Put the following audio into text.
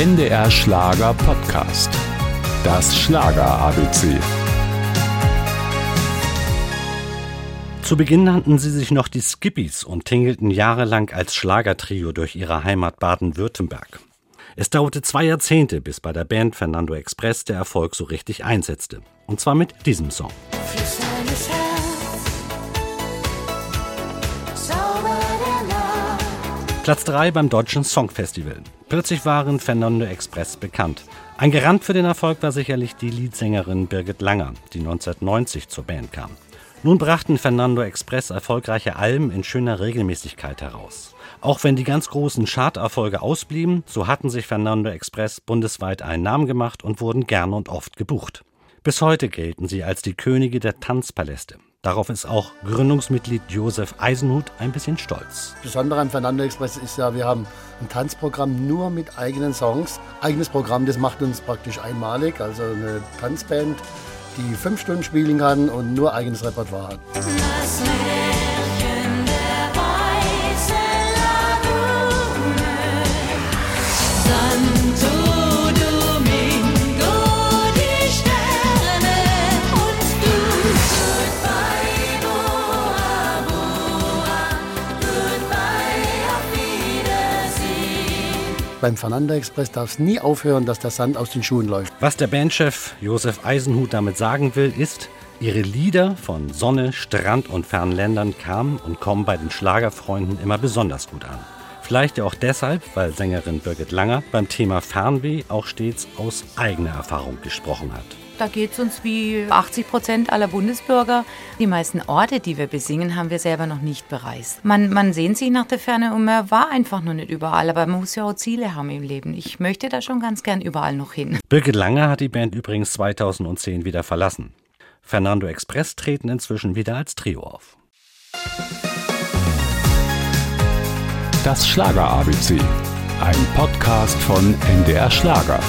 NDR Schlager Podcast. Das Schlager ABC. Zu Beginn nannten sie sich noch die Skippies und tingelten jahrelang als Schlagertrio durch ihre Heimat Baden-Württemberg. Es dauerte zwei Jahrzehnte, bis bei der Band Fernando Express der Erfolg so richtig einsetzte. Und zwar mit diesem Song. Platz 3 beim Deutschen Songfestival. Plötzlich waren Fernando Express bekannt. Ein Garant für den Erfolg war sicherlich die Leadsängerin Birgit Langer, die 1990 zur Band kam. Nun brachten Fernando Express erfolgreiche Alben in schöner Regelmäßigkeit heraus. Auch wenn die ganz großen Charterfolge ausblieben, so hatten sich Fernando Express bundesweit einen Namen gemacht und wurden gern und oft gebucht. Bis heute gelten sie als die Könige der Tanzpaläste. Darauf ist auch Gründungsmitglied Josef Eisenhut ein bisschen stolz. Das Besondere am Fernando Express ist ja, wir haben ein Tanzprogramm nur mit eigenen Songs. Eigenes Programm, das macht uns praktisch einmalig. Also eine Tanzband, die fünf Stunden spielen kann und nur eigenes Repertoire hat. Beim Fernanda Express darf es nie aufhören, dass der Sand aus den Schuhen läuft. Was der Bandchef Josef Eisenhut damit sagen will, ist, ihre Lieder von Sonne, Strand und fernen Ländern kamen und kommen bei den Schlagerfreunden immer besonders gut an. Vielleicht ja auch deshalb, weil Sängerin Birgit Langer beim Thema Fernweh auch stets aus eigener Erfahrung gesprochen hat. Da geht es uns wie 80 Prozent aller Bundesbürger. Die meisten Orte, die wir besingen, haben wir selber noch nicht bereist. Man, man sehnt sich nach der Ferne und man war einfach noch nicht überall. Aber man muss ja auch Ziele haben im Leben. Ich möchte da schon ganz gern überall noch hin. Birgit Langer hat die Band übrigens 2010 wieder verlassen. Fernando Express treten inzwischen wieder als Trio auf. Das Schlager ABC. Ein Podcast von NDR Schlager.